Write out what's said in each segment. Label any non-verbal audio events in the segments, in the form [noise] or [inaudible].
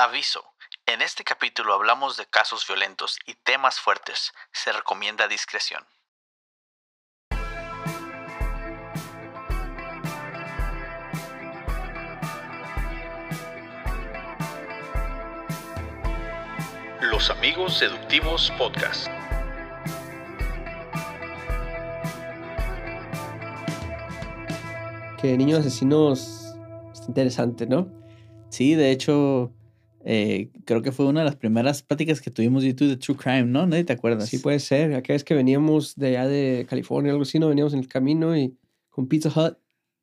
Aviso. En este capítulo hablamos de casos violentos y temas fuertes. Se recomienda discreción. Los Amigos Seductivos Podcast. Que Niños Asesinos está interesante, ¿no? Sí, de hecho, eh, creo que fue una de las primeras pláticas que tuvimos YouTube de True Crime, ¿no? Nadie te acuerdas. Sí, puede ser. Aquella vez que veníamos de allá de California, algo así, ¿no? Veníamos en el camino y con Pizza Hut.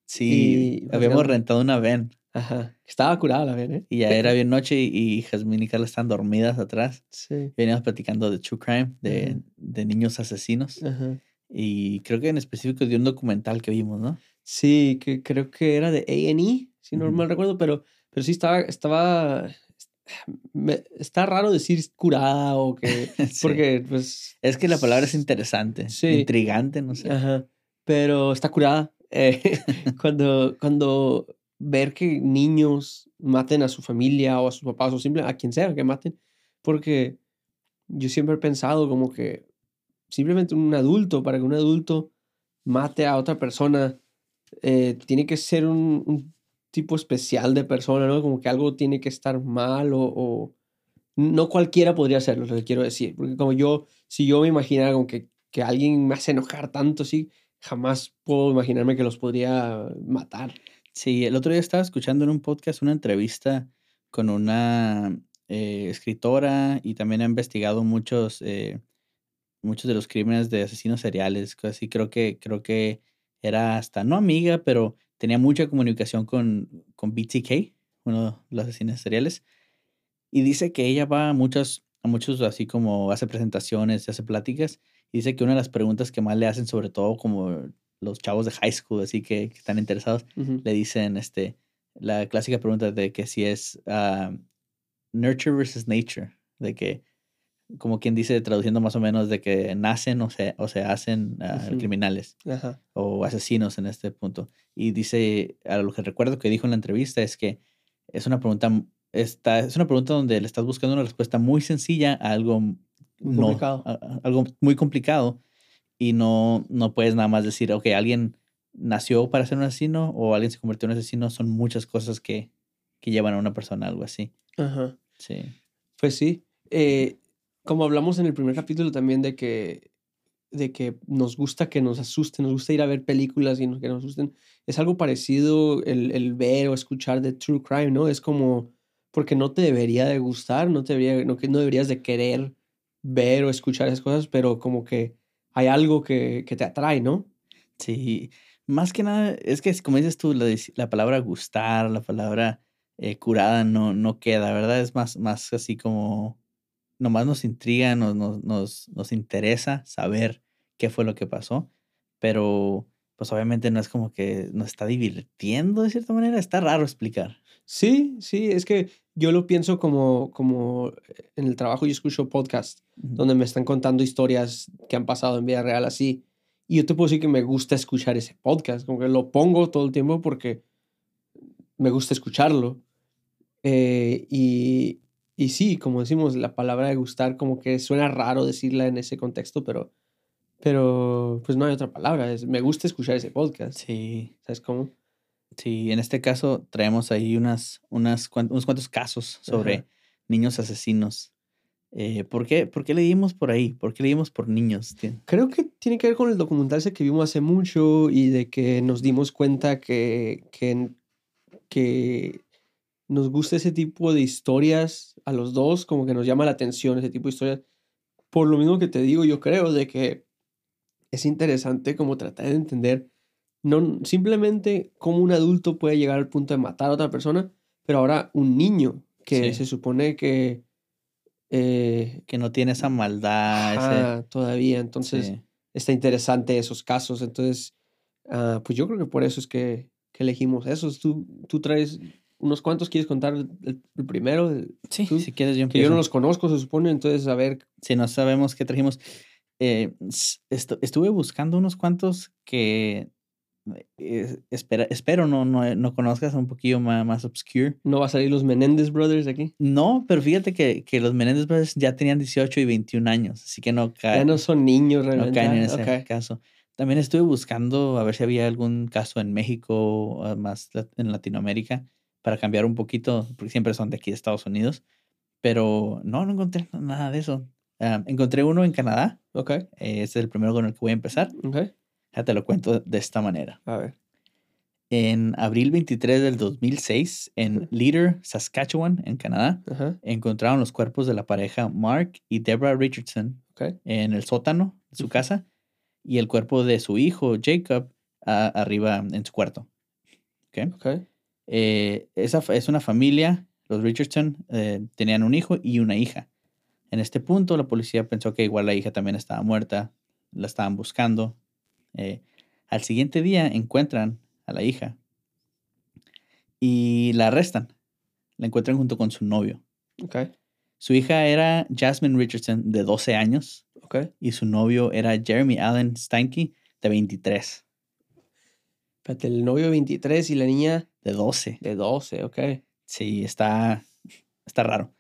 Sí, y- habíamos rentado una van Ajá. Estaba curada la ven, ¿eh? y ya era bien noche y, y Jazmín y Carla están dormidas atrás. Sí. Veníamos platicando de True Crime, de, Ujú. de niños asesinos. Ajá. Y creo que en específico de un documental que vimos, ¿no? Sí, que creo que era de A&E, si no Ujú. mal recuerdo, pero, pero sí estaba, estaba, me- está raro decir curada o que, [laughs] Sí. porque pues, Es que la palabra es interesante, Sí. intrigante, no sé. ajá, pero está curada. Eh, [laughs] cuando, cuando ver que niños maten a su familia o a sus papás o simplemente a quien sea que maten, porque yo siempre he pensado como que simplemente un adulto, para que un adulto mate a otra persona, eh, tiene que ser un, un tipo especial de persona, ¿no? Como que algo tiene que estar mal o, no cualquiera podría hacerlo, lo que quiero decir, porque como yo, si yo me imaginara como que, que alguien me hace enojar tanto, sí, jamás puedo imaginarme que los podría matar. Sí, el otro día estaba escuchando en un podcast una entrevista con una eh, escritora y también ha investigado muchos, eh, muchos de los crímenes de asesinos seriales. Así creo que, creo que era hasta no amiga, pero tenía mucha comunicación con, con BTK, uno de los asesinos seriales. Y dice que ella va a muchos, a muchos así como hace presentaciones, hace pláticas. Y dice que una de las preguntas que más le hacen, sobre todo como los chavos de high school, así que, que están interesados, le dicen este la clásica pregunta de que si es ah, nurture versus nature, de que como quien dice traduciendo más o menos de que nacen o se, o se hacen ah, Ujú. criminales Ajá. o asesinos en este punto. Y dice, a lo que recuerdo que dijo en la entrevista es que es una pregunta, está, es una pregunta donde le estás buscando una respuesta muy sencilla a algo Muy no, complicado. a- a- algo muy complicado y no, no puedes nada más decir, ok, alguien nació para ser un asesino o alguien se convirtió en un asesino, son muchas cosas que, que llevan a una persona a algo así. Ajá. Sí. Pues sí. Eh, como hablamos en el primer capítulo también de que, de que nos gusta que nos asusten, nos gusta ir a ver películas y que nos asusten, es algo parecido el, el ver o escuchar de True Crime, ¿no? Es como, porque no te debería de gustar, no, te debería, no, no deberías de querer ver o escuchar esas cosas, pero como que hay algo que, que te atrae, ¿no? Sí, más que nada, es que como dices tú, la, la palabra gustar, la palabra eh, curada no, no queda, ¿verdad? Es más, más así como, nomás nos intriga, nos, nos, nos, nos interesa saber qué fue lo que pasó, pero pues obviamente no es como que nos está divirtiendo de cierta manera, está raro explicar. Sí, sí, es que yo lo pienso como, como eh, en el trabajo yo escucho podcasts donde me están contando historias que han pasado en vida real así. Y yo te puedo decir que me gusta escuchar ese podcast, como que lo pongo todo el tiempo porque me gusta escucharlo. Eh, y, y sí, como decimos, la palabra de gustar como que suena raro decirla en ese contexto, pero, pero pues no hay otra palabra, es, me gusta escuchar ese podcast. Sí, ¿Sabes cómo? sí, en este caso traemos ahí unas, unas, cuan- unos cuantos casos sobre Ajá. niños asesinos. Eh, ¿por, qué, ¿Por qué leímos por ahí? ¿Por qué leímos por niños? Creo que tiene que ver con el documental ese que vimos hace mucho y de que nos dimos cuenta que, que, que nos gusta ese tipo de historias a los dos, como que nos llama la atención ese tipo de historias. Por lo mismo que te digo, yo creo de que es interesante como tratar de entender no simplemente cómo un adulto puede llegar al punto de matar a otra persona, pero ahora un niño que Sí. se supone que eh, Que no tiene esa maldad, ese... todavía, entonces sí. está interesante esos casos. Entonces, ah, pues yo creo que por eso es que, que elegimos esos. Tú, tú traes unos cuantos, ¿quieres contar el, el primero? Sí, tú- si quieres yo que yo no los conozco, se supone, entonces a ver. Si no sabemos qué trajimos. Eh, estuve buscando unos cuantos que eh, espera, espero no, no, no conozcas un poquillo más, más obscure. ¿No va a salir los Menéndez Brothers aquí? No, pero fíjate que, que los Menéndez Brothers ya tenían 18 y 21 años, así que no Ya caen, no son niños no realmente. caen en Ah, ese ok. caso. También estuve buscando a ver si había algún caso en México, ah, más en Latinoamérica, para cambiar un poquito, porque siempre son de aquí de Estados Unidos. Pero no, no encontré nada de eso. Ah, encontré uno en Canadá, Ok, eh, este es el primero con el que voy a empezar. ok. Ya te lo cuento de esta manera. A ver. En abril 23 del 2006, en Leader, Saskatchewan, en Canadá, encontraron los cuerpos de la pareja Mark y Deborah Richardson Ok. en el sótano de su casa y el cuerpo de su hijo Jacob a- arriba en su cuarto. ¿ok? Ok. Eh, esa es una familia, los Richardson eh, tenían un hijo y una hija. En este punto la policía pensó que igual la hija también estaba muerta, la estaban buscando. Eh, al siguiente día encuentran a la hija y la arrestan. La encuentran junto con su novio. Su hija era Jasmine Richardson, de 12 años, y su novio era Jeremy Allen Steinke, de 23, Espérate, el novio 23 y la niña de 12. de 12, ok. Sí, está, está raro.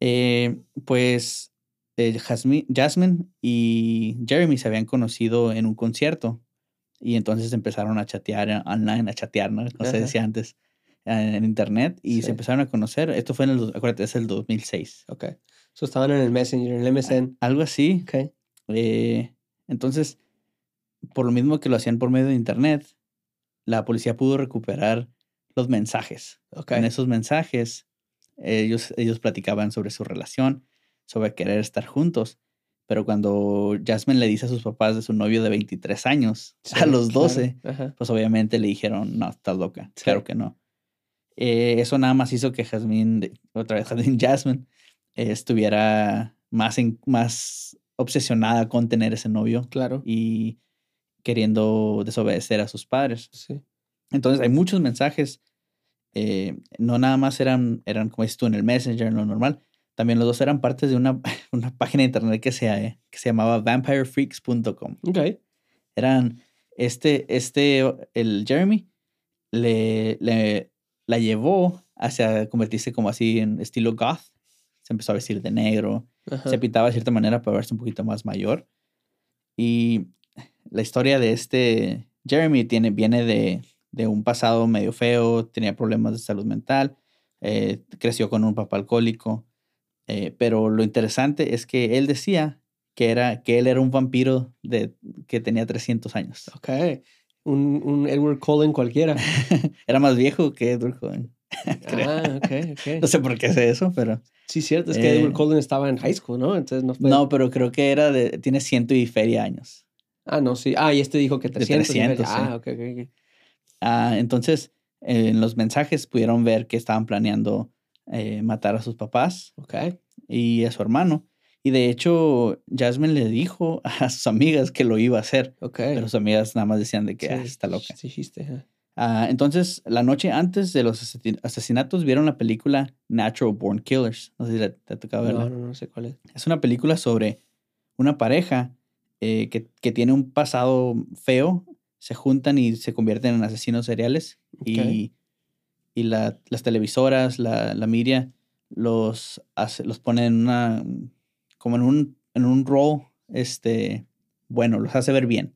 Eh, pues eh, Jasmi- Jasmine y Jeremy se habían conocido en un concierto y entonces empezaron a chatear online, a chatear, ¿no? Como se decía antes, eh, en internet y Sí. se empezaron a conocer. Esto fue en el, acuérdate, es el 2006. Ok. So estaban en el Messenger, en el MSN. Algo así. Ok. Eh, entonces, por lo mismo que lo hacían por medio de internet, la policía pudo recuperar los mensajes. En esos mensajes, ellos, ellos platicaban sobre su relación, sobre querer estar juntos. Pero cuando Jasmine le dice a sus papás de su novio de 23 años, [laughs] a los claro. 12, Ajá. pues obviamente le dijeron, no, estás loca. Sí. Claro que no. Eh, eso nada más hizo que Jasmine, otra vez [laughs] Jasmine Jasmine, eh, estuviera más, en- más obsesionada con tener ese novio Claro. y queriendo desobedecer a sus padres. Sí. Entonces hay muchos mensajes, eh, no nada más eran, eran como dices tú en el Messenger, en lo normal, también los dos eran partes de una, [laughs] una página de internet que se, eh, que se llamaba vampirefreaks.com. Ok. Eran, este, este, el Jeremy le, le- la llevó hacia convertirse como así en estilo goth. Se empezó a vestir de negro, Ajá. se pintaba de cierta manera para verse un poquito más mayor. Y la historia de este Jeremy tiene, viene de, de un pasado medio feo, tenía problemas de salud mental, eh, creció con un papá alcohólico. eh, pero lo interesante es que él decía que, era, que él era un vampiro de, que tenía 300 años. Ok. Un, un Edward Cullen cualquiera. [laughs] era más viejo que Edward Cullen. [laughs] Creo. ah, ok, ok. No sé por qué sé eso, pero... Sí, cierto, es que Eh, Edward Cullen estaba en high school, ¿no? Entonces no fue. No, pero creo que era de... Tiene ciento y feria años. Ah, no, sí. Ah, y este dijo que De 300. y 300, feria. sí. Ah, ok, ok, ok. Ah, entonces, eh, en los mensajes pudieron ver que estaban planeando eh, matar a sus papás y a su hermano. Y de hecho, Jasmine le dijo [laughs] a sus amigas que lo iba a hacer, pero sus amigas nada más decían de que Sí, "Ah, está loca. Sí, dijiste. ajá. Ah, entonces, la noche antes de los asesi- asesinatos vieron la película Natural Born Killers. No sé si te, te ha tocado verla. No, no, no sé cuál es. Es una película sobre una pareja eh, que, que tiene un pasado feo, se juntan y se convierten en asesinos seriales. Y, y la- las televisoras, la, la media, los, hace- los ponen en una, como en un, en un rol, este, bueno, los hace ver bien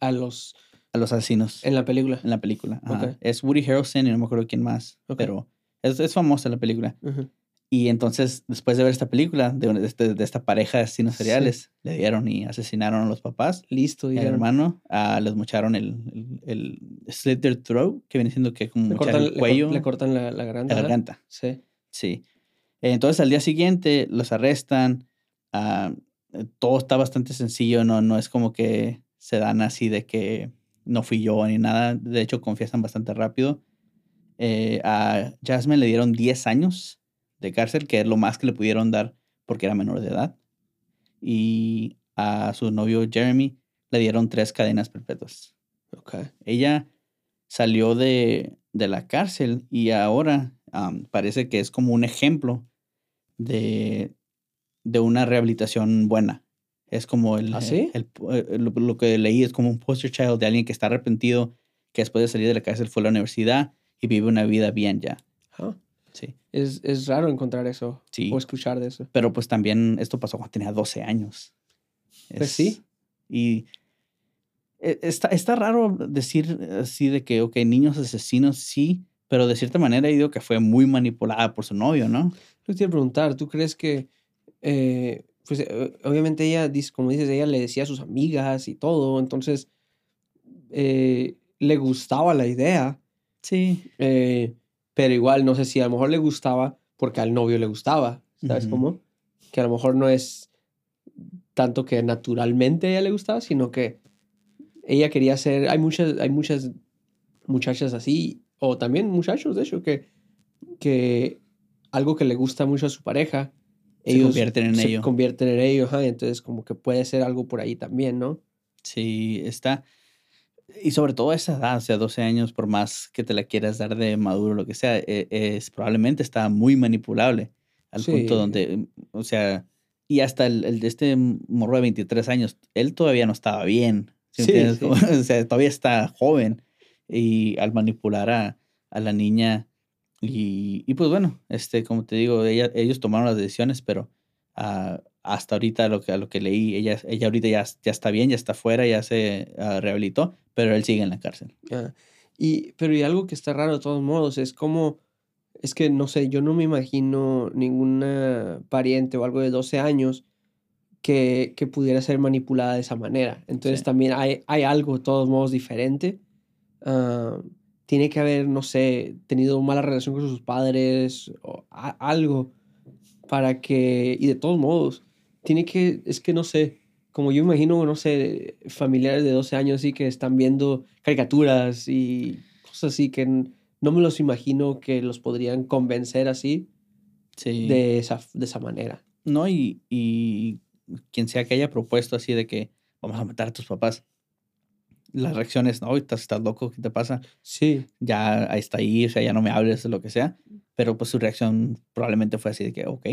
A los. a los asesinos En la película. en la película. Ajá. Ok. Es Woody Harrelson y no me acuerdo quién más, Ok. pero es, es famosa la película. Ujú. Y entonces, después de ver esta película, de, de este- de esta pareja de asesinos Sí. seriales, le dieron y asesinaron a los papás. Listo, Y al hermano ah, les mocharon el, el, el slit their throat, que viene siendo que como Le cortan, el cuello, le cortan la, la garganta. la garganta. Sí. Sí. Entonces, al día siguiente los arrestan. eh, todo está bastante sencillo, no, no es como que se dan así de que no fui yo ni nada. De hecho, confiesan bastante rápido. Eh, a Jasmine le dieron 10 años de cárcel, que es lo más que le pudieron dar porque era menor de edad. Y a su novio Jeremy le dieron tres cadenas perpetuas. Ok. Ella salió de, de la cárcel y ahora parece que es como un ejemplo de, de una rehabilitación buena. Es como el, ¿Ah, sí? el- el- lo, lo que leí es como un poster child de alguien que está arrepentido, que después de salir de la cárcel fue a la universidad y vive una vida bien ya. Ah, Sí. Es, es raro encontrar eso Sí. o escuchar de eso. Pero pues también esto pasó cuando tenía 12 años. Pues sí. Y e- está, está raro decir así de que, ok, niños asesinos sí, pero de cierta manera digo que fue muy manipulada por su novio, ¿no? Yo te iba a preguntar, ¿tú crees que, eh, pues eh, obviamente ella, como dices, ella le decía a sus amigas y todo, entonces eh, le gustaba la idea, Sí. eh, pero igual no sé si a lo mejor le gustaba porque al novio le gustaba, ¿sabes Ujú. cómo? Que a lo mejor no es tanto que naturalmente a ella le gustaba, sino que ella quería ser, hay muchas, hay muchas muchachas así, o también muchachos, de hecho, que, que algo que le gusta mucho a su pareja, Se convierten en se ello. convierten en ello, ajá, entonces como que puede ser algo por ahí también, ¿no? Sí, está. Y sobre todo esa edad, o sea, 12 años, por más que te la quieras dar de maduro, lo que sea, e- es, probablemente está muy manipulable al Sí. punto donde, o sea, y hasta el, el de este morro de 23 años, él todavía no estaba bien. ¿sí Sí, [laughs] o sea, todavía está joven y al manipular a, a la niña y, y pues bueno, este, como te digo, ella, ellos tomaron las decisiones, pero ah, hasta ahorita lo que, a lo que leí, ella, ella ahorita ya, ya está bien, ya está fuera, ya se ah, rehabilitó, pero él sigue en la cárcel. Ah, y, pero y algo que está raro de todos modos es como, es que no sé, yo no me imagino ninguna pariente o algo de 12 años que, que pudiera ser manipulada de esa manera. Entonces Sí. también hay, hay algo de todos modos diferente. Ah, tiene que haber, no sé, tenido mala relación con sus padres o a- algo para que, y de todos modos, tiene que, es que no sé, como yo imagino, no sé, familiares de 12 años así que están viendo caricaturas y cosas así que no me los imagino que los podrían convencer así Sí. de esa, de esa manera. No, y, y quien sea que haya propuesto así de que vamos a matar a tus papás, la reacción es, no, estás, estás loco, ¿qué te pasa? Sí, Ya ahí está ahí, o sea, ya no me hables, lo que sea. Pero pues su reacción probablemente fue así de que, ok.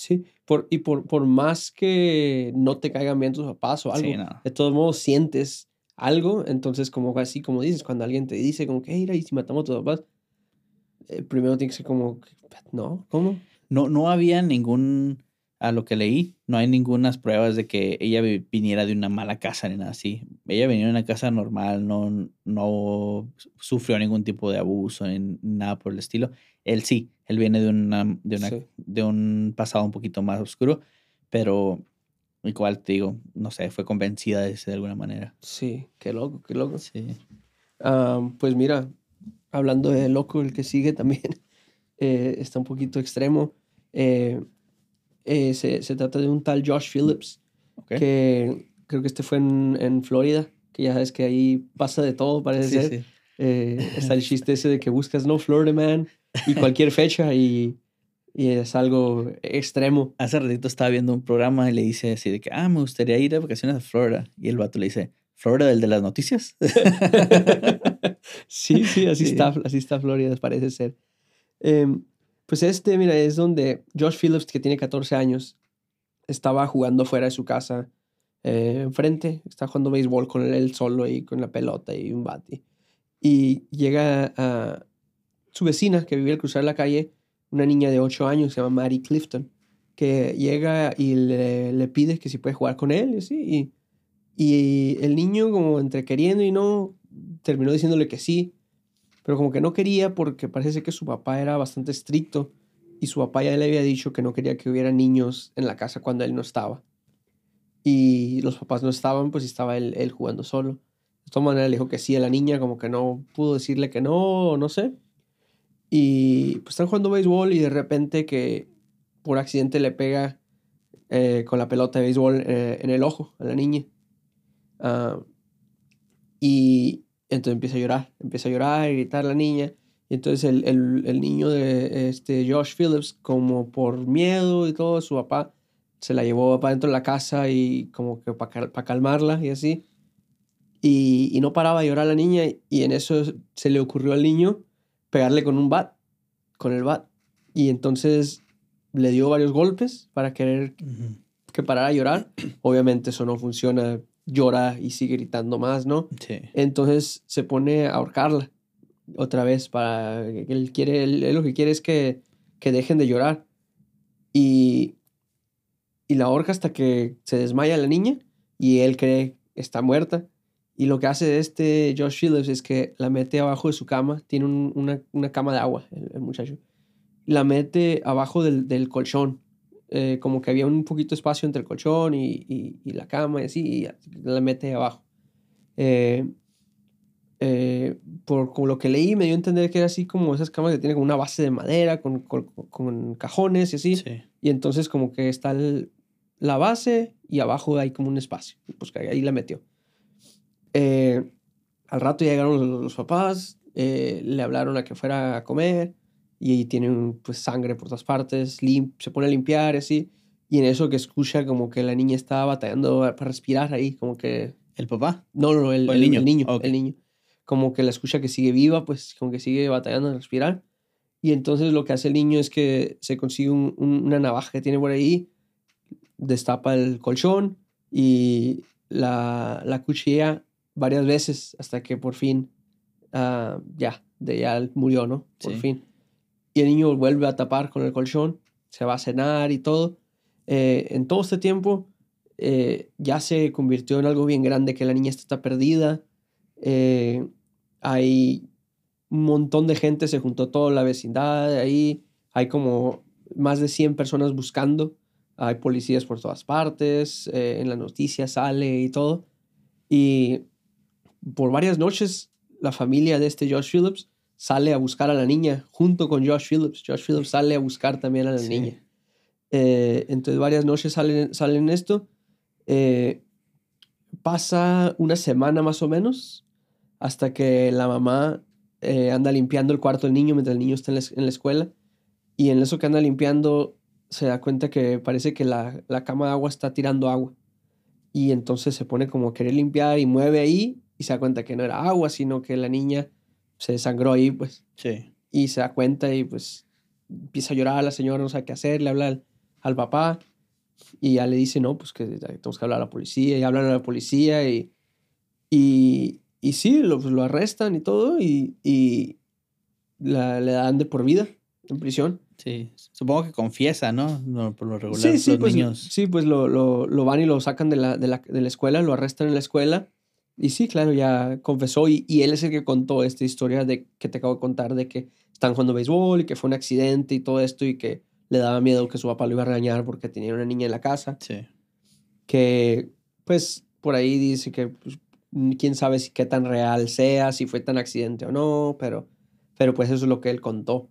Sí. Por, y por, por más que no te caigan bien tus papás o algo, Sí, no. de todos modos sientes algo, entonces como así como dices, cuando alguien te dice como que, "Hey, mira, y si matamos a tus papás, eh, primero tiene que ser como, no, ¿cómo? No, no había ningún, a lo que leí, no hay ninguna pruebas de que ella vi- viniera de una mala casa ni nada así. Ella venía de una casa normal, no, no sufrió ningún tipo de abuso ni nada por el estilo. Él sí, él viene de, una, de, una, Sí. de un pasado un poquito más oscuro, pero igual te digo, no sé, fue convencida de, de alguna manera. Sí, qué loco, qué loco. Sí. Ah, pues mira, hablando de loco, el que sigue también [laughs] eh, está un poquito extremo. Eh, eh, se, se trata de un tal Josh Phillips, Ok. que creo que este fue en, en Florida, que ya sabes que ahí pasa de todo, parece Sí, ser. sí. Eh, está el [laughs] chiste ese de que buscas no Florida Man y cualquier fecha y, y es algo extremo. Hace ratito estaba viendo un programa y le dice así de que, ah, me gustaría ir de vacaciones a Florida. Y el vato le dice, ¿Florida del de las noticias? [laughs] sí, sí, así Sí. está, así está Florida, parece ser. Em, pues este, mira, es donde Josh Phillips, que tiene 14 años, estaba jugando fuera de su casa, eh, enfrente, está jugando béisbol con él, él solo y con la pelota y un bate. Y llega a su vecina que vive al cruzar la calle, una niña de 8 años, se llama Mary Clifton, que llega y le, pide que si puede jugar con él, y así, y, el niño como entre queriendo y no, terminó diciéndole que sí, pero como que no quería porque parece que su papá era bastante estricto y su papá ya le había dicho que no quería que hubiera niños en la casa cuando él no estaba. Y los papás no estaban, pues estaba él, él jugando solo. De todas maneras le dijo que sí a la niña, como que no pudo decirle que no, no sé. Y pues están jugando béisbol y de repente que por accidente le pega eh, con la pelota de béisbol eh, en el ojo a la niña. Ah, y entonces empieza a llorar, empieza a llorar y gritar la niña. Y entonces el, el, el niño de este Josh Phillips, como por miedo y todo, su papá se la llevó para dentro de la casa y como que para calmarla y así. Y no paraba de llorar la niña y en eso se le ocurrió al niño pegarle con un bat, con el bat. Y entonces le dio varios golpes para querer que parara de llorar. [clears throat] Obviamente eso no funciona, llora y sigue gritando más, ¿no? Sí. Entonces se pone a ahorcarla otra vez para él quiere él, él lo que quiere es que, que dejen de llorar y y la ahorca hasta que se desmaya la niña y él cree que está muerta y lo que hace este Josh Phillips es que la mete abajo de su cama tiene un- una, una cama de agua el, el muchacho la mete abajo del, del colchón eh, como que había un poquito de espacio entre el colchón y, y- y la cama y así y la mete abajo eh, eh, por como lo que leí, me dio a entender que era así como esas camas que tienen como una base de madera, con, con- con cajones y así. Sí. Y entonces como que está el- la base y abajo hay como un espacio. Pues que ahí la metió. Eh, al rato llegaron los, los papás, eh, le hablaron a que fuera a comer y ahí tienen pues sangre por todas partes, lim- se pone a limpiar y así. Y en eso que escucha como que la niña estaba batallando para respirar ahí, como que ¿El papá? no, no, el, ¿O el el- niño? el niño. Ok. El niño. Como que la escucha que sigue viva, pues como que sigue batallando a respirar. Y entonces lo que hace el niño es que se consigue un- un- una navaja que tiene por ahí, destapa el colchón y la, la cuchilla varias veces hasta que por fin ah, ya, de ya murió, ¿no? Por Sí. fin. Y el niño vuelve a tapar con el colchón, se va a cenar y todo. Eh, en todo este tiempo eh, ya se convirtió en algo bien grande que la niña está perdida. Eh, hay un montón de gente, se juntó toda la vecindad ahí. Hay como más de 100 personas buscando. Hay policías por todas partes. en las noticias sale y todo. Y por varias noches la familia de este Josh Phillips sale a buscar a la niña junto con Josh Phillips. Josh Phillips sale a buscar también a la Sí. niña. Eh, entonces varias noches salen, salen esto. Eh, pasa una semana más o menos hasta que la mamá eh, anda limpiando el cuarto del niño mientras el niño está en la, en la escuela. Y en eso que anda limpiando se da cuenta que parece que la, la cama de agua está tirando agua. Y entonces se pone como a querer limpiar y mueve ahí y se da cuenta que no era agua, sino que la niña se desangró ahí, pues Sí. y se da cuenta y pues empieza a llorar la señora, no sabe qué hacer, le habla al, al papá y ya le dice, no, pues que tenemos que hablar a la policía y hablan a la policía y, y, y sí, lo, pues, lo arrestan y todo y, y la, le dan de por vida en prisión. Sí. Supongo que confiesa, ¿no? No, por lo regular, Sí, sí, los pues, niños. sí, pues lo, lo, lo van y lo sacan de la, de, la, de la escuela, lo arrestan en la escuela. Y sí, claro, ya confesó y, y él es el que contó esta historia de que te acabo de contar de que están jugando béisbol y que fue un accidente y todo esto y que le daba miedo que su papá lo iba a regañar porque tenía una niña en la casa. Sí. Que pues por ahí dice que pues, quién sabe si qué tan real sea, si fue tan accidente o no, pero, pero pues eso es lo que él contó.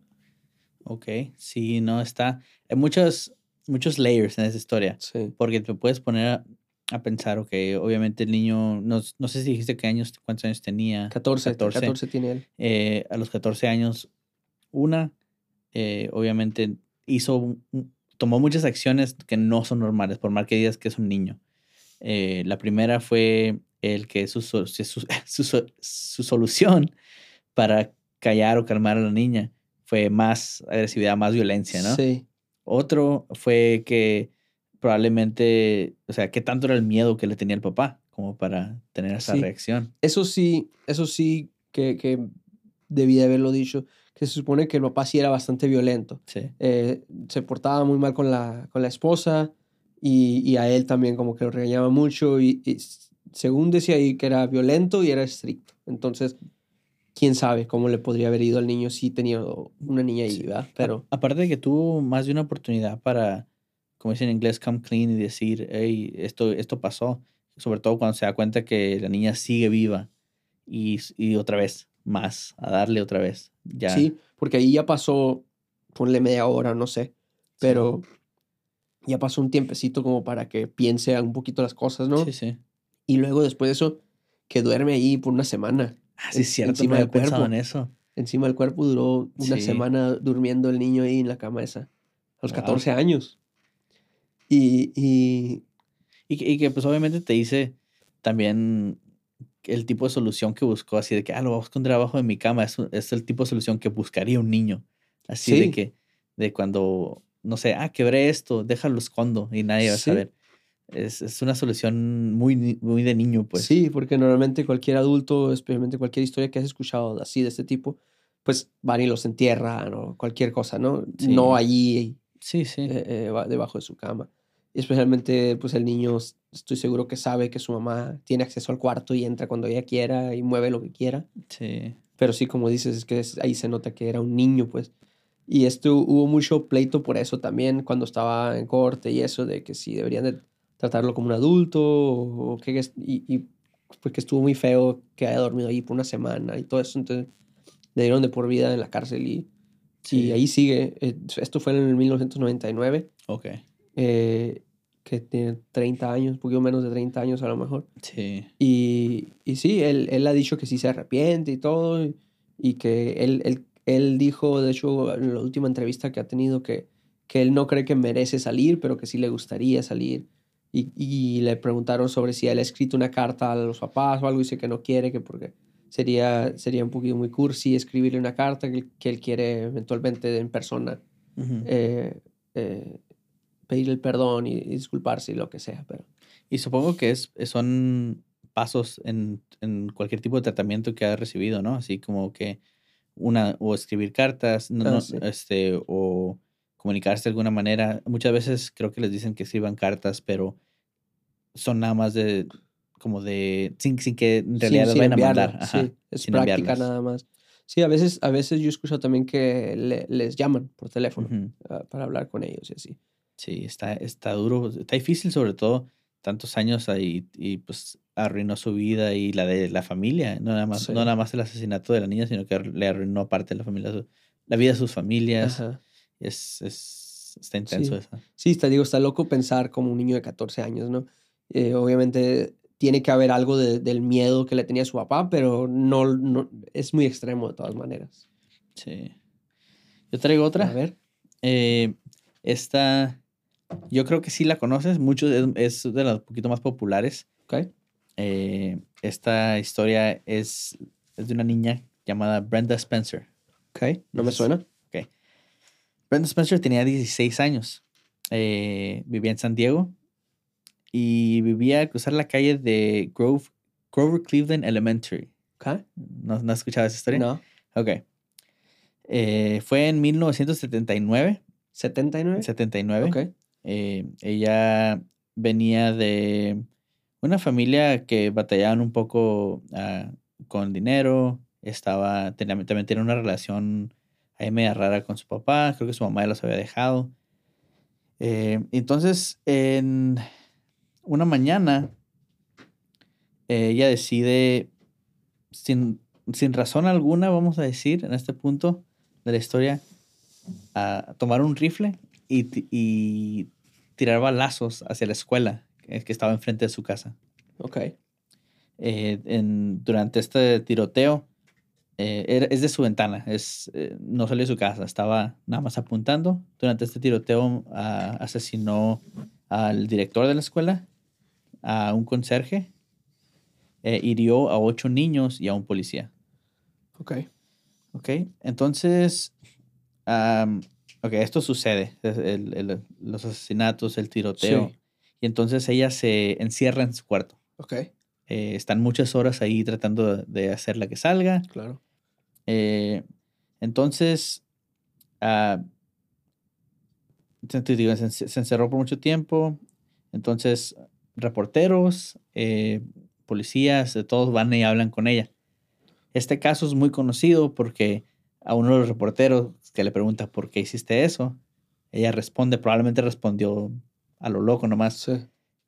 Ok. Sí, no, está. Hay muchos, muchos layers en esa historia. Sí. Porque te puedes poner a, pensar, ok, obviamente el niño, no, no sé si dijiste qué años, cuántos años tenía. 14, 14. 14 tiene él. Eh, a los 14 años, una, eh, obviamente hizo, tomó muchas acciones que no son normales, por más que digas que es un niño. Eh, la primera fue el que su, su, su- su [laughs] solución para callar o calmar a la niña fue más agresividad, más violencia, ¿no? Sí. Otro fue que probablemente, o sea, qué tanto era el miedo que le tenía el papá como para tener esa Sí. reacción. Eso sí, eso sí que, que debí de haberlo dicho, que se supone que el papá sí era bastante violento. Sí, Eh, se portaba muy mal con la, con la esposa y, y a él también como que lo regañaba mucho y, según decía ahí que era violento y era estricto. Entonces, quién sabe cómo le podría haber ido al niño si tenía una niña ahí, Sí. ¿verdad? A- Pero aparte de que tuvo más de una oportunidad para, como dicen en inglés, come clean y decir, hey, esto, esto pasó. Sobre todo cuando se da cuenta que la niña sigue viva y, y otra vez, más, a darle otra vez. Ya. sí, porque ahí ya pasó, ponle media hora, no sé, pero ya pasó un tiempecito como para que piense un poquito las cosas, ¿no? Sí, sí. Y luego después de eso, que duerme ahí por una semana. Ah, sí, en- cierto, encima no del cuerpo. en eso. Encima del cuerpo duró una Sí. semana durmiendo el niño ahí en la cama esa. A los Wow. 14 años. Y, y Y que, y que, pues obviamente te dice también el tipo de solución que buscó, así de que, ah, lo voy a esconder abajo de mi cama, es, es el tipo de solución que buscaría un niño. Así de que, de cuando, no sé, ah, quebré esto, déjalo escondo y nadie va a Sí. saber. es, es una solución muy, muy de niño, pues. Sí, porque normalmente cualquier adulto, especialmente cualquier historia que has escuchado así de este tipo, pues van y los entierran o cualquier cosa, ¿no? Sí. No allí Sí, sí. eh, eh, debajo de su cama. Especialmente, pues el niño, estoy seguro que sabe que su mamá tiene acceso al cuarto y entra cuando ella quiera y mueve lo que quiera. sí. Pero sí, como dices, es que es- ahí se nota que era un niño, pues. Y esto hubo mucho pleito por eso también cuando estaba en corte y eso, de que si deberían de tratarlo como un adulto o, o que y, y porque estuvo muy feo que haya dormido ahí por una semana y todo eso. Entonces le dieron de por vida en la cárcel y, Sí. y ahí sigue. Eh, Esto fue en el 1999, Ok. eh, que tiene 30 años, un poquito menos de 30 años a lo mejor. Sí. Y, y sí, él, él ha dicho que sí se arrepiente y todo, y, y que él, él, él dijo, de hecho, en la última entrevista que ha tenido, que, que él no cree que merece salir, pero que sí le gustaría salir. Y, y le preguntaron sobre si él ha escrito una carta a los papás o algo, y dice que no quiere, que porque sería, sería un poquito muy cursi escribirle una carta que, que él quiere eventualmente en persona Ujú. eh, eh, pedir el perdón y, y disculparse y lo que sea, pero... Y supongo que es, son pasos en, en cualquier tipo de tratamiento que ha recibido, ¿no? Así como que una, o escribir cartas, no, Ah, no, sí. este, o comunicarse de alguna manera. Muchas veces creo que les dicen que escriban cartas, pero son nada más de, como de, sin, sin que en realidad las vayan a mandar. Ajá, sí, es práctica enviarlas. nada más. Sí, a veces, a veces yo he escuchado también que le- les llaman por teléfono ah, para hablar con ellos y así. Sí, está, está duro, está difícil sobre todo tantos años ahí y pues arruinó su vida y la de la familia, no nada más, Sí. no nada más el asesinato de la niña, sino que le arruinó aparte la familia, la vida de sus familias. Ajá. Es, es, está intenso Sí. eso. Sí, te digo, está loco pensar como un niño de 14 años, ¿no? Eh, obviamente tiene que haber algo de- del miedo que le tenía su papá, pero no, no es muy extremo de todas maneras. Sí. Yo traigo A otra. ver, Eh, esta, yo creo que sí la conoces, mucho, es, es de las poquito más populares. ¿ok? Eh, esta historia es, es de una niña llamada Brenda Spencer. Ok, no me suena. Brenda Spencer tenía 16 años. eh, vivía en San Diego y vivía al cruzar la calle de Grove, Grover Cleveland Elementary. ¿Ok? ¿No, no has escuchado esa historia? No. Ok. Eh, fue en 1979. ¿79? 79. Ok. Eh, ella venía de una familia que batallaban un poco ah, con dinero. Estaba, tenía- también tenía una relación ahí media rara con su papá. Creo que su mamá ya los había dejado. Eh, entonces, en una mañana, eh, ella decide, sin, sin razón alguna, vamos a decir, en este punto de la historia, a tomar un rifle y tirar balazos hacia la escuela que que estaba enfrente de su casa. Ok. Eh, en- durante este tiroteo, eh, era- es de su ventana, es, eh, no salió de su casa, estaba nada más apuntando. Durante este tiroteo ah, asesinó al director de la escuela, a un conserje, eh, hirió a ocho niños y a un policía. Ok. Ok, entonces, ok, esto sucede, el- el- los asesinatos, el tiroteo, Sí. y entonces ella se encierra en su cuarto. Ok. Eh, están muchas horas ahí tratando de, hacerla que salga. Claro. Eh, entonces, te- te digo, se, ence- se encerró por mucho tiempo. Entonces, reporteros, eh, policías, de todos van y hablan con ella. Este caso es muy conocido porque a uno de los reporteros que le pregunta por qué hiciste eso, ella responde, probablemente respondió a lo loco nomás, Sí.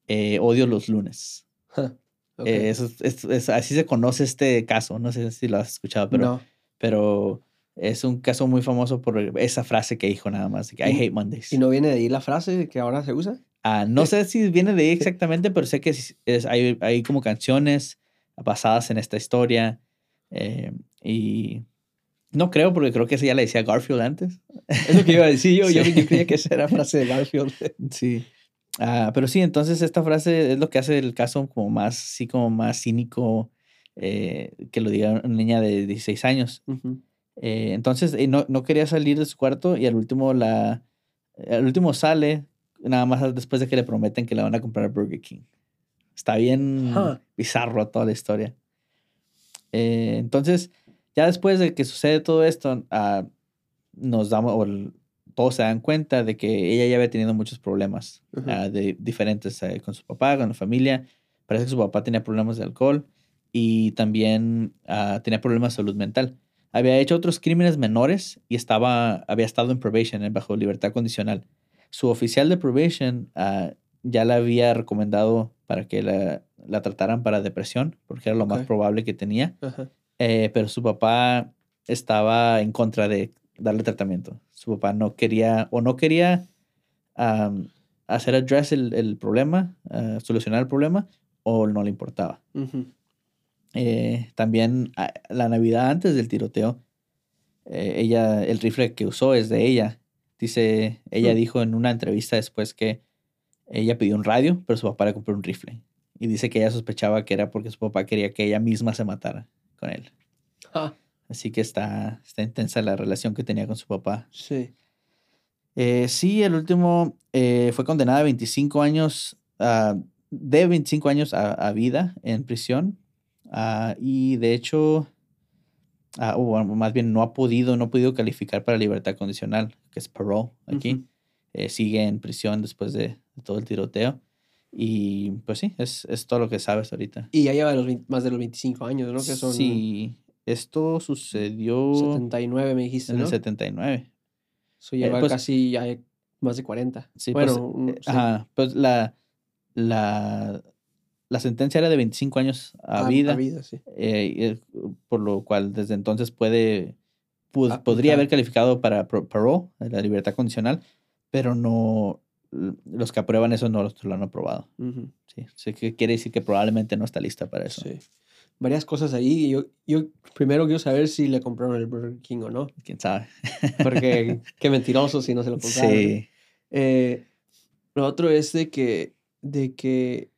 eh, odio los lunes. Ja, [laughs] ok. Eh, eso es- es- así se conoce este caso, no sé si lo has escuchado, pero no. pero es un caso muy famoso por esa frase que dijo nada más, que I hate Mondays. ¿Y no viene de ahí la frase que ahora se usa? Ah, no sé si viene de ahí [laughs] exactamente, pero sé que es, es- hay, hay como canciones basadas en esta historia. eh, y no creo, porque creo que esa ya le decía Garfield antes. [laughs] Es lo que iba a decir yo. Yo, Sí. yo creía que esa era frase de Garfield. [laughs] Sí. Ah, pero sí, entonces esta frase es lo que hace el caso como más, sí, como más cínico eh, que lo diga una niña de 16 años. Eh, entonces eh, no, no quería salir de su cuarto y al último la al último sale nada más después de que le prometen que le van a comprar a Burger King. Está bien Huh. bizarro toda la historia. Entonces, ya después de que sucede todo esto, ah, nos damos, o el- todos se dan cuenta de que ella ya había tenido muchos problemas Ujú. ah, de diferentes eh, con su papá, con la familia. Parece que su papá tenía problemas de alcohol y también ah, tenía problemas de salud mental. Había hecho otros crímenes menores y estaba, había estado en probation, eh, bajo libertad condicional. Su oficial de probation ya la había recomendado para que la, la trataran para depresión, porque era lo más Ok. probable que tenía. Ajá. Eh, pero su papá estaba en contra de darle tratamiento. Su papá no quería o no quería hacer address el, el problema, ah, solucionar el problema, o no le importaba. Eh, también ah, la Navidad antes del tiroteo, eh, ella, el rifle que usó es de ella. Dice, ella dijo en una entrevista después que ella pidió un radio, pero su papá le compró un rifle. Y dice que ella sospechaba que era porque su papá quería que ella misma se matara con él. Ah, Así que está, está intensa la relación que tenía con su papá. sí. Eh, sí, el último eh, fue condenada a 25 años, de 25 años a, a vida en prisión. Ah, y de hecho, ah, o más bien no ha podido, no ha podido calificar para libertad condicional, que es parole aquí. Eh, sigue en prisión después de, de todo el tiroteo. Y pues sí, es, es todo lo que sabes ahorita. Y ya lleva los 20 más de los 25 años, ¿no? Que son Sí, esto sucedió 79, me dijiste, en ¿no? el 79. Eso lleva pues- casi ya más de 40. Sí, pues, bueno, eh, sí. ajá, pues la, la, la sentencia era de 25 años a, Ah, vida, A vida, sí. eh, eh, por lo cual desde entonces puede, pu- Aplicar. podría haber calificado para parole, la libertad condicional, pero no, los que aprueban eso no lo, lo han aprobado. Ujú, Sí, Así que quiere decir que probablemente no está lista para eso. sí. Varias cosas ahí. Yo, yo primero quiero saber si le compraron el Burger King o no. ¿Quién sabe? Porque [laughs] qué mentiroso si no se lo compraron. Sí, Eh, lo otro es de que, de que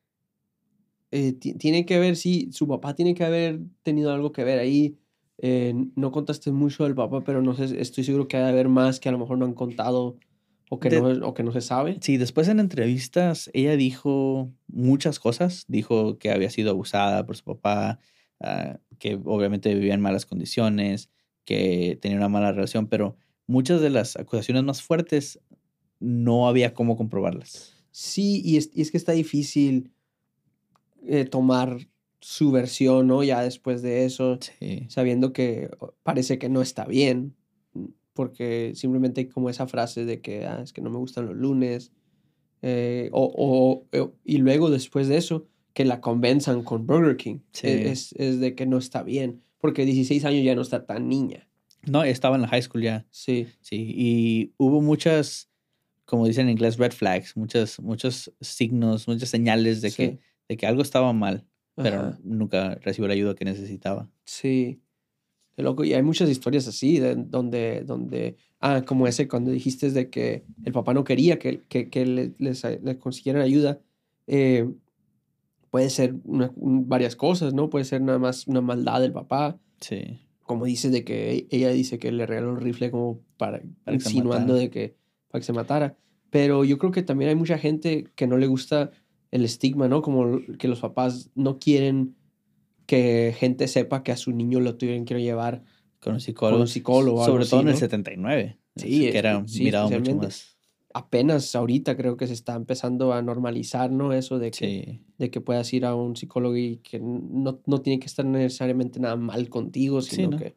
eh, ti- tiene que ver, sí, su papá tiene que haber tenido algo que ver ahí. Eh, no contaste mucho del papá, pero no sé, estoy seguro que hay de haber más que a lo mejor no han contado o que, De- no, o que no se sabe. Sí, después en entrevistas ella dijo muchas cosas. Dijo que había sido abusada por su papá, ah, que obviamente vivía en malas condiciones, que tenía una mala relación, pero muchas de las acusaciones más fuertes no había cómo comprobarlas. Sí, y es, y es que está difícil eh, tomar su versión, ¿no? Ya después de eso. Sí, sabiendo que parece que no está bien, porque simplemente hay como esa frase de que "Ah, es que no me gustan los lunes, eh, o, o- o- y luego después de eso, que la convenzan con Burger King, Sí. e- es, es de que no está bien, porque 16 años ya no está tan niña, No, estaba en la high school ya. sí, Sí, y hubo muchas, como dicen en inglés, red flags, muchas, muchos signos, muchas señales de, que, Sí. de que algo estaba mal, pero Ajá. nunca recibió la ayuda que necesitaba. Sí. Loco. Y hay muchas historias así, de- donde, donde, ah, como ese cuando dijiste de que el papá no quería que, que, que le, les, le consiguieran ayuda. eh, puede ser una- un- varias cosas, ¿no? Puede ser nada más una maldad del papá. Sí. Como dices de que ella dice que le regaló el rifle como para, Para insinuando de que, para que se matara. Pero yo creo que también hay mucha gente que no le gusta el estigma, ¿no? Como que los papás no quieren que gente sepa que a su niño lo tuvieron que llevar Con un psicólogo. un Sobre todo así, en el ¿no? 79. Sí, es- que era sí, mirado mucho más. apenas ahorita creo que se está empezando a normalizar, ¿no? Eso de que, Sí. de que puedas ir a un psicólogo y que no, no tiene que estar necesariamente nada mal contigo, Sí, sino ¿no? que,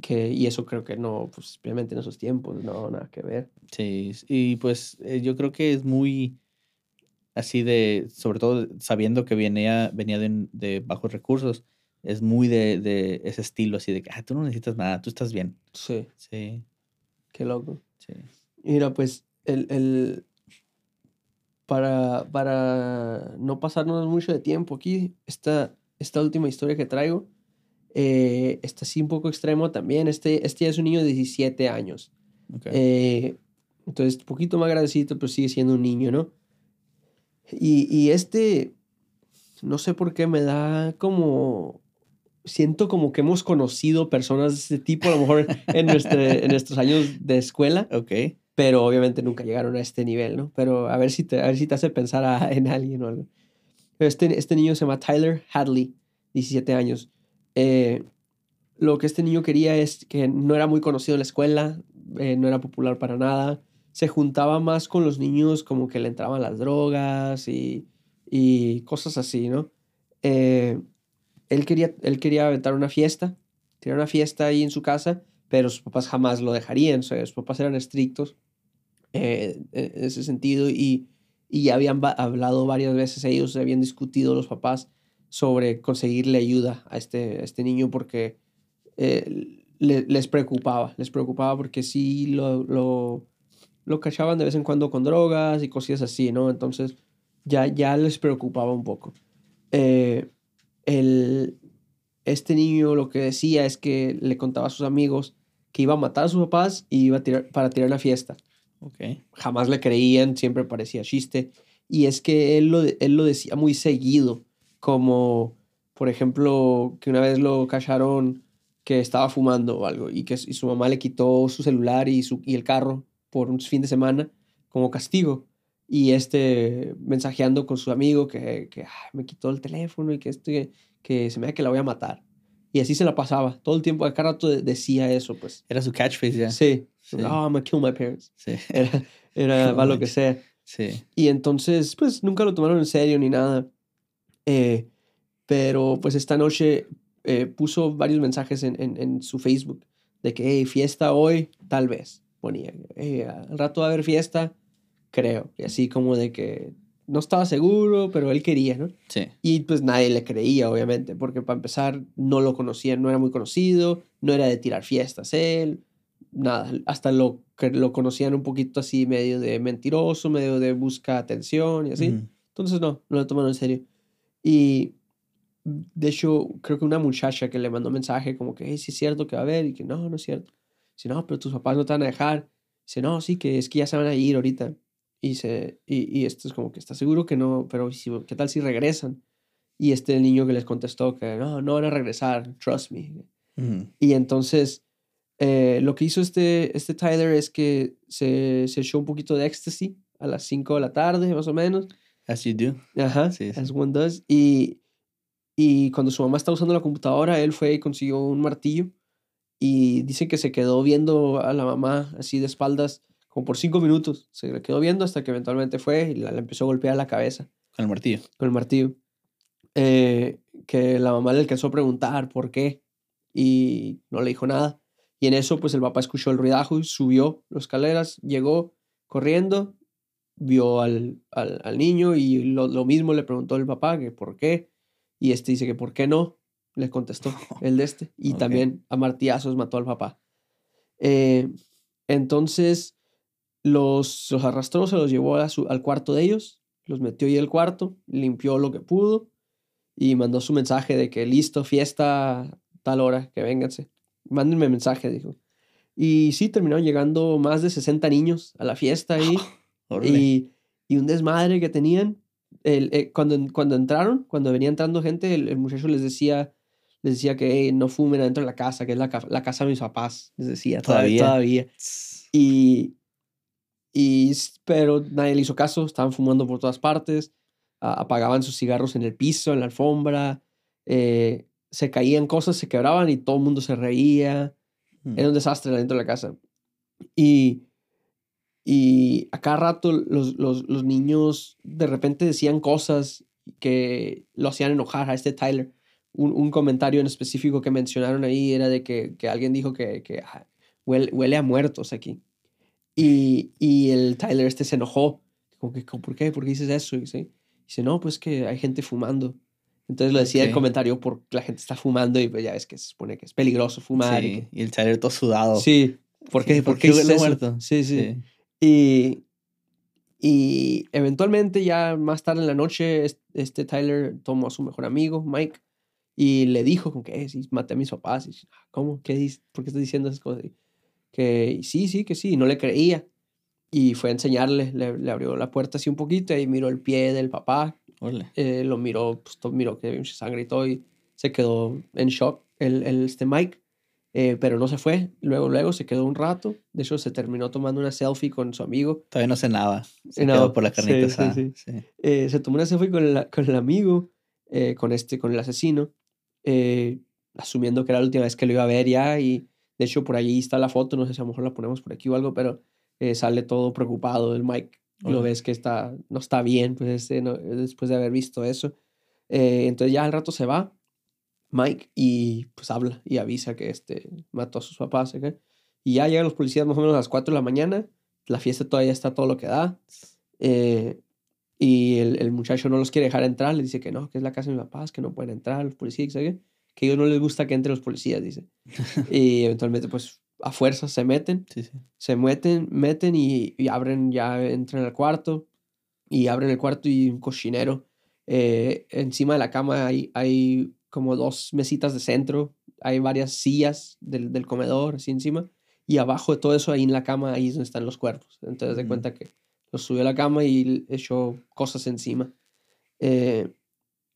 que, y eso creo que no, pues obviamente en esos tiempos, no, nada que ver. Sí, y pues eh, yo creo que es muy así de, sobre todo sabiendo que venía, venía de, de bajos recursos, es muy de, de ese estilo así de que, ah, tú no necesitas nada, tú estás bien. Sí, Sí, qué loco. sí. Mira, pues el, el para, para no pasarnos mucho de tiempo aquí, esta, esta última historia que traigo eh, está así un poco extremo también. Este, este ya es un niño de 17 años. ok. Eh, entonces, un poquito más grandecito, pero sigue siendo un niño, ¿no? Y, y este, no sé por qué me da como, siento como que hemos conocido personas de este tipo, a lo mejor [laughs] en, nuestra- en nuestros años de escuela. ok. pero obviamente nunca llegaron a este nivel, ¿no? Pero a ver si te, a ver si te hace pensar a- en alguien o algo. Este, este niño se llama Tyler Hadley, 17 años. Eh, lo que este niño quería es que no era muy conocido en la escuela, eh, no era popular para nada. Se juntaba más con los niños como que le entraban las drogas y, y cosas así, ¿no? Eh, él, quería, él quería aventar una fiesta, tenía una fiesta ahí en su casa, pero sus papás jamás lo dejarían, o sea, sus papás eran estrictos eh, en ese sentido y, y ya habían hablado varias veces ellos, habían discutido los papás sobre conseguirle ayuda a este, este niño porque eh, le- les preocupaba, les preocupaba porque sí lo, lo cachaban de vez en cuando con drogas y cosillas así, ¿no? Entonces ya, ya les preocupaba un poco. Eh, el, este niño lo que decía es que le contaba a sus amigos que iba a matar a sus papás y iba a tirar, para tirar una fiesta Ok. jamás le creían, siempre parecía chiste. Y es que él lo, él lo decía muy seguido, como por ejemplo que una vez lo cacharon que estaba fumando o algo y que y su mamá le quitó su celular y, su, y el carro por un fin de semana como castigo. Y este mensajeando con su amigo que, que "Ay, me quitó el teléfono y que, este, que se me da que la voy a matar. Y así se la pasaba. Todo el tiempo, cada rato de- decía eso, pues. Era su catchphrase ya. Sí. Sí. Oh, I'm gonna kill my parents. Sí. [laughs] Era, era [laughs] va lo que sea. Sí. Y entonces, pues nunca lo tomaron en serio ni nada. Eh, pero pues esta noche eh, puso varios mensajes en, en, en su Facebook de que, hey, fiesta hoy, tal vez. Ponía, hey, al rato va a haber fiesta, creo. Y así como de que no estaba seguro, pero él quería, ¿no? Sí. Y pues nadie le creía, obviamente, porque para empezar no lo conocían, no era muy conocido, no era de tirar fiestas él, nada, hasta lo lo conocían un poquito así, medio de mentiroso, medio de busca atención y así. Ujú. Entonces no, no lo tomaron en serio. Y de hecho, creo que una muchacha que le mandó mensaje como que, hey, sí es cierto que va a haber, y que no, no es cierto. Dice, no, pero tus papás no te van a dejar. Dice, no, sí, que es que ya se van a ir ahorita. Y, se, y, y esto es como que está seguro que no, pero si- ¿qué tal si regresan? Y este niño que les contestó que no, no van a regresar, trust me. Y entonces eh, lo que hizo este, este Tyler es que se, se echó un poquito de ecstasy a las 5 de la tarde, más o menos. As you do. Ajá, Sí, sí. as one does. Y, y cuando su mamá estaba usando la computadora, él fue y consiguió un martillo. Y dice que se quedó viendo a la mamá así de espaldas como por cinco minutos. Se le quedó viendo hasta que eventualmente fue y la, la empezó a golpear la cabeza Con el martillo. con el martillo. Eh, que la mamá le alcanzó a preguntar por qué y no le dijo nada. Y en eso, pues el papá escuchó el ruidajo y subió las escaleras, llegó corriendo, vio al, al, al niño y lo, lo mismo le preguntó el papá que por qué. Y este dice que por qué no, le contestó [laughs] el de este. Y también a martillazos mató al papá. Eh, entonces los, los arrastró, se los llevó a su- al cuarto de ellos, los metió ahí al cuarto, limpió lo que pudo y mandó su mensaje de que listo, fiesta, tal hora, que vénganse. Mándenme mensaje, dijo. Y sí, terminaron llegando más de 60 niños a la fiesta ahí [laughs] Órale. y, y un desmadre que tenían. El, eh, cuando, cuando entraron, cuando venía entrando gente, el, el muchacho les decía, les decía que "Hey, no fumen adentro de la casa, que es la, ca- la casa de mis papás, les decía todavía. Todavía. Y, y, pero nadie le hizo caso, estaban fumando por todas partes, a- apagaban sus cigarros en el piso, en la alfombra, eh, se caían cosas, se quebraban y todo el mundo se reía. Mm. Era un desastre dentro de la casa. Y, y a cada rato los, los, los niños de repente decían cosas que lo hacían enojar a este Tyler. Un, un comentario en específico que mencionaron ahí era de que, que alguien dijo que, que "Ah, huele, huele a muertos aquí. Y, y el Tyler este se enojó. Como que, ¿por qué? ¿Por qué dices eso? Y dice, dice, no, pues que hay gente fumando. Entonces lo decía el comentario porque la gente está fumando y pues ya ves que se supone que es peligroso fumar. y que- y el Tyler todo sudado. Sí, ¿por qué? Sí, ¿Por ¿por qué qué dices huele eso? muerto? Sí, sí. Y, y eventualmente ya más tarde en la noche es- este Tyler tomó a su mejor amigo, Mike, y le dijo como que, "Eh, sí, maté a mis papás. Y, dice, "Ah, ¿Cómo? ¿Qué? ¿Por qué estás diciendo esas cosas? Y Que sí, sí, que sí, y no le creía. Y fue a enseñarle, le, le abrió la puerta así un poquito y miró el pie del papá, eh, lo miró, pues to- miró que había mucha sangre y todo y se quedó en shock el, el este Mike eh, pero no se fue. Luego, luego se quedó un rato. De hecho, se terminó tomando una selfie con su amigo. Todavía no cenaba. Se quedó por la carnita sí, sí, sí. Eh, se tomó una selfie con el, con el amigo, eh, con este, con el asesino, eh, asumiendo que era la última vez que lo iba a ver ya. Y de hecho, por allí está la foto. No sé si a lo mejor la ponemos por aquí o algo, pero eh, sale todo preocupado el Mike. Lo ves que está, no está bien, pues, este, no- después de haber visto eso. Eh, entonces ya al rato se va Mike y pues habla y avisa que este mató a sus papás. Y ya llegan los policías más o menos a las 4 de la mañana. La fiesta todavía está todo lo que da. eh, y el, el muchacho no los quiere dejar entrar. Le dice que no, que es la casa de mis papás, que no pueden entrar los policías. ¿sabe? Que a ellos no les gusta que entren los policías, dice. [laughs] y eventualmente, pues a fuerzas se meten Sí, sí. se meten, meten y, y abren, ya entran al cuarto y abren el cuarto y un cochinero. eh, encima de la cama hay, hay como dos mesitas de centro, hay varias sillas del, del comedor así encima y abajo de todo eso ahí en la cama ahí es donde están los cuerpos. Entonces de Ujú. cuenta que los subió a la cama y echó cosas encima. Eh,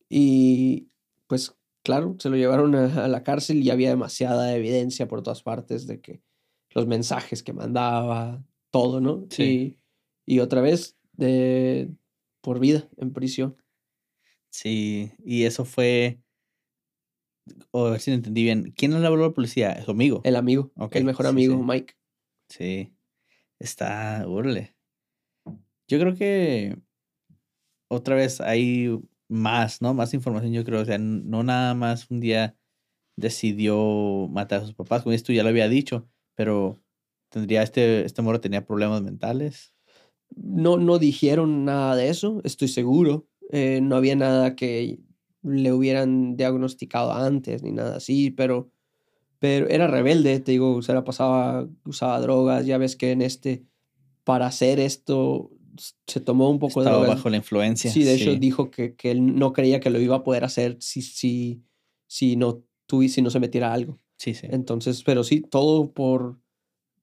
y pues claro, se lo llevaron a, a la cárcel y había demasiada evidencia por todas partes de que los mensajes que mandaba, todo, ¿no? Sí. Y, y otra vez, de, por vida en prisión. Sí, y eso fue. O a ver si lo entendí bien. ¿Quién le habló a la policía? ¿Su amigo? El amigo, el mejor amigo, sí. Mike. Sí. Está. Órale. Yo creo que. Otra vez hay más, ¿no? Más información, yo creo. O sea, no nada más un día decidió matar a sus papás. Como tú, ya lo había dicho. Pero. ¿Tendría este, este morro tenía problemas mentales? No, no dijeron nada de eso, estoy seguro. Eh, no había nada que le hubieran diagnosticado antes ni nada así, pero, pero era rebelde, te digo, se la pasaba, usaba drogas, ya ves que en este, para hacer esto, se tomó un poco de Estaba drogas. bajo la influencia. Sí, de hecho dijo que, que él no creía que lo iba a poder hacer si, si, si, no, tuvi- si no se metiera algo. Sí, sí. Entonces, pero sí, todo por,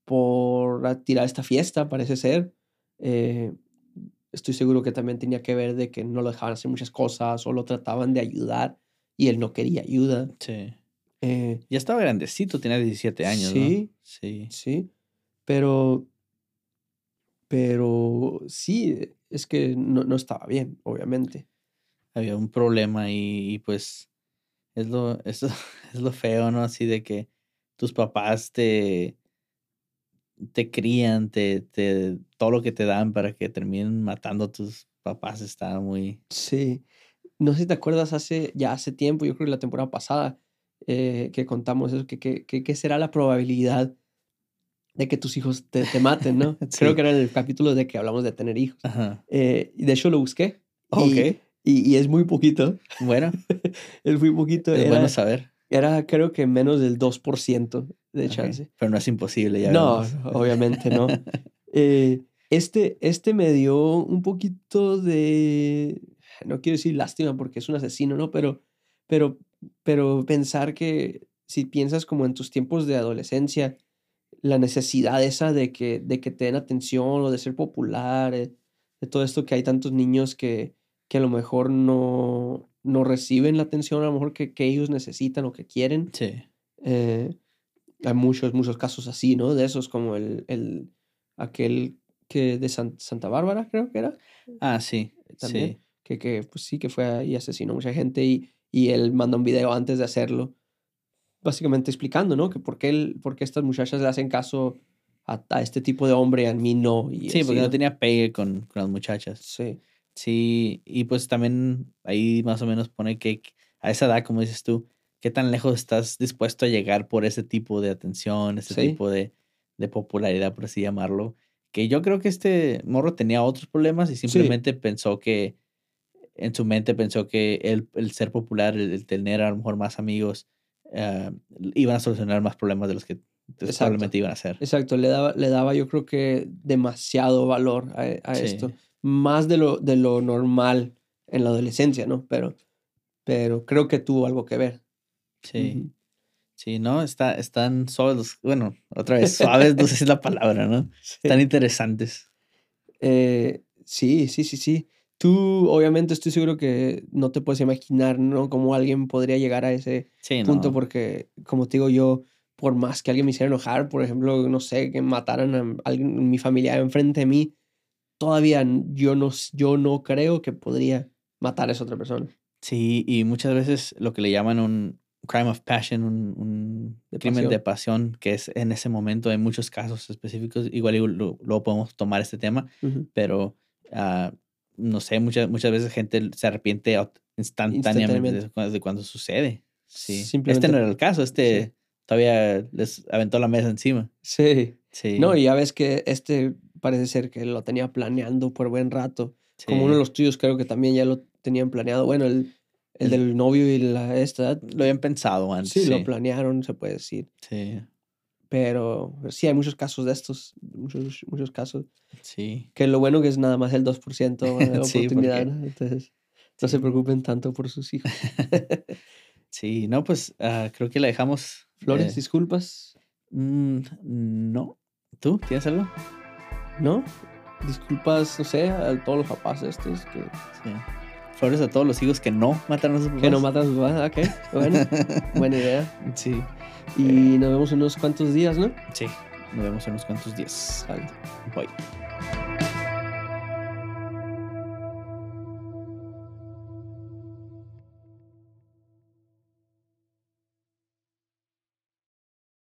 por tirar esta fiesta, parece ser. Eh, estoy seguro que también tenía que ver de que no lo dejaban hacer muchas cosas o lo trataban de ayudar y él no quería ayuda. Sí. Eh, Ya estaba grandecito, tenía 17 años, Sí. ¿no? Sí. sí, pero, pero sí, es que no, no estaba bien, obviamente. había un problema y, y, pues es lo, [laughs] es, es lo feo, ¿no? Así de que tus papás te, te crían, te, te, todo lo que te dan para que terminen matando a tus papás está muy... Sí. No sé si te acuerdas hace, ya hace tiempo, yo creo que la temporada pasada, eh, que contamos eso, que, que será la probabilidad de que tus hijos te, te maten, ¿no? [laughs] Creo Sí. que era en el capítulo de que hablamos de tener hijos. Ajá. Eh, de hecho lo busqué. y- Ok, Y, y es muy poquito. bueno, [laughs] Es muy poquito. es Era, bueno saber. era creo que menos del 2% de chance. Pero no es imposible, ya No, vemos. [laughs] obviamente no. Eh, este, este me dio un poquito de, no quiero decir lástima porque es un asesino, ¿no? Pero, pero, pero pensar que si piensas como en tus tiempos de adolescencia, la necesidad esa de que, de que te den atención o de ser popular, eh, de todo esto que hay tantos niños que, que a lo mejor no, no reciben la atención a lo mejor que, que ellos necesitan o que quieren. Sí, Eh, hay muchos, muchos casos así, ¿no? De esos como el, el aquel que de San- Santa Bárbara, creo que era, ah, sí, también, sí, que, que pues sí, que fue ahí asesinó a mucha gente y, y él manda un video antes de hacerlo, básicamente explicando, ¿no? Que por qué, por qué estas muchachas le hacen caso a, a este tipo de hombre y a mí no. Y sí, así, porque no tenía pegue con, con las muchachas. Sí, Sí, y pues también ahí más o menos pone que a esa edad, como dices tú, qué tan lejos estás dispuesto a llegar por ese tipo de atención, ese Sí. tipo de, de popularidad, por así llamarlo. Que yo creo que este morro tenía otros problemas y simplemente pensó que, en su mente pensó que el, el ser popular, el, el tener a lo mejor más amigos, ah, iban a solucionar más problemas de los que probablemente iban a hacer. exacto, le daba, le daba yo creo que demasiado valor a, a Sí. esto. más de lo, de lo normal en la adolescencia, ¿no? Pero, pero creo que tuvo algo que ver. Sí. Sí, ¿no? Está, están suaves, bueno, otra vez, suaves, no sé si es la palabra, ¿no? [laughs] Están interesantes. Eh, sí, sí, sí, sí. Tú, obviamente, estoy seguro que no te puedes imaginar, ¿no? Cómo alguien podría llegar a ese Sí, punto, no. porque, como te digo, yo por más que alguien me hiciera enojar, por ejemplo, no sé, que mataran a alguien, mi familia enfrente de mí, todavía yo no, yo no creo que podría matar a esa otra persona. Sí, y muchas veces lo que le llaman un crime of passion, un, un crimen de pasión, que es en ese momento, en muchos casos específicos, igual luego podemos tomar este tema, pero ah, no sé, muchas, muchas veces gente se arrepiente instantáneamente, de cuando sucede. Sí. Este no era el caso, este todavía les aventó la mesa encima. Sí. Sí. No, y ya ves que este parece ser que lo tenía planeando por buen rato. Como uno de los tuyos creo que también ya lo tenían planeado. Bueno, el, el del novio y la esta. Lo habían pensado antes. Sí, lo planearon, se puede decir. Sí. Pero sí, hay muchos casos de estos, muchos, muchos casos. Sí. Que lo bueno que es nada más el 2% de [laughs] oportunidad, Entonces, no se preocupen tanto por sus hijos. [laughs] sí, no, pues ah, creo que la dejamos. Flores, eh, disculpas. Mm, no. ¿Tú tienes algo? ¿No? Disculpas, no sé, a todos los papás estos que... Sí. Flores a todos los hijos que no mataron a sus papás. Que no matan a sus papás, ok. Bueno, [laughs] buena idea. Sí. Y nos vemos en unos cuantos días, ¿no? Sí, nos vemos en unos cuantos días. Bye.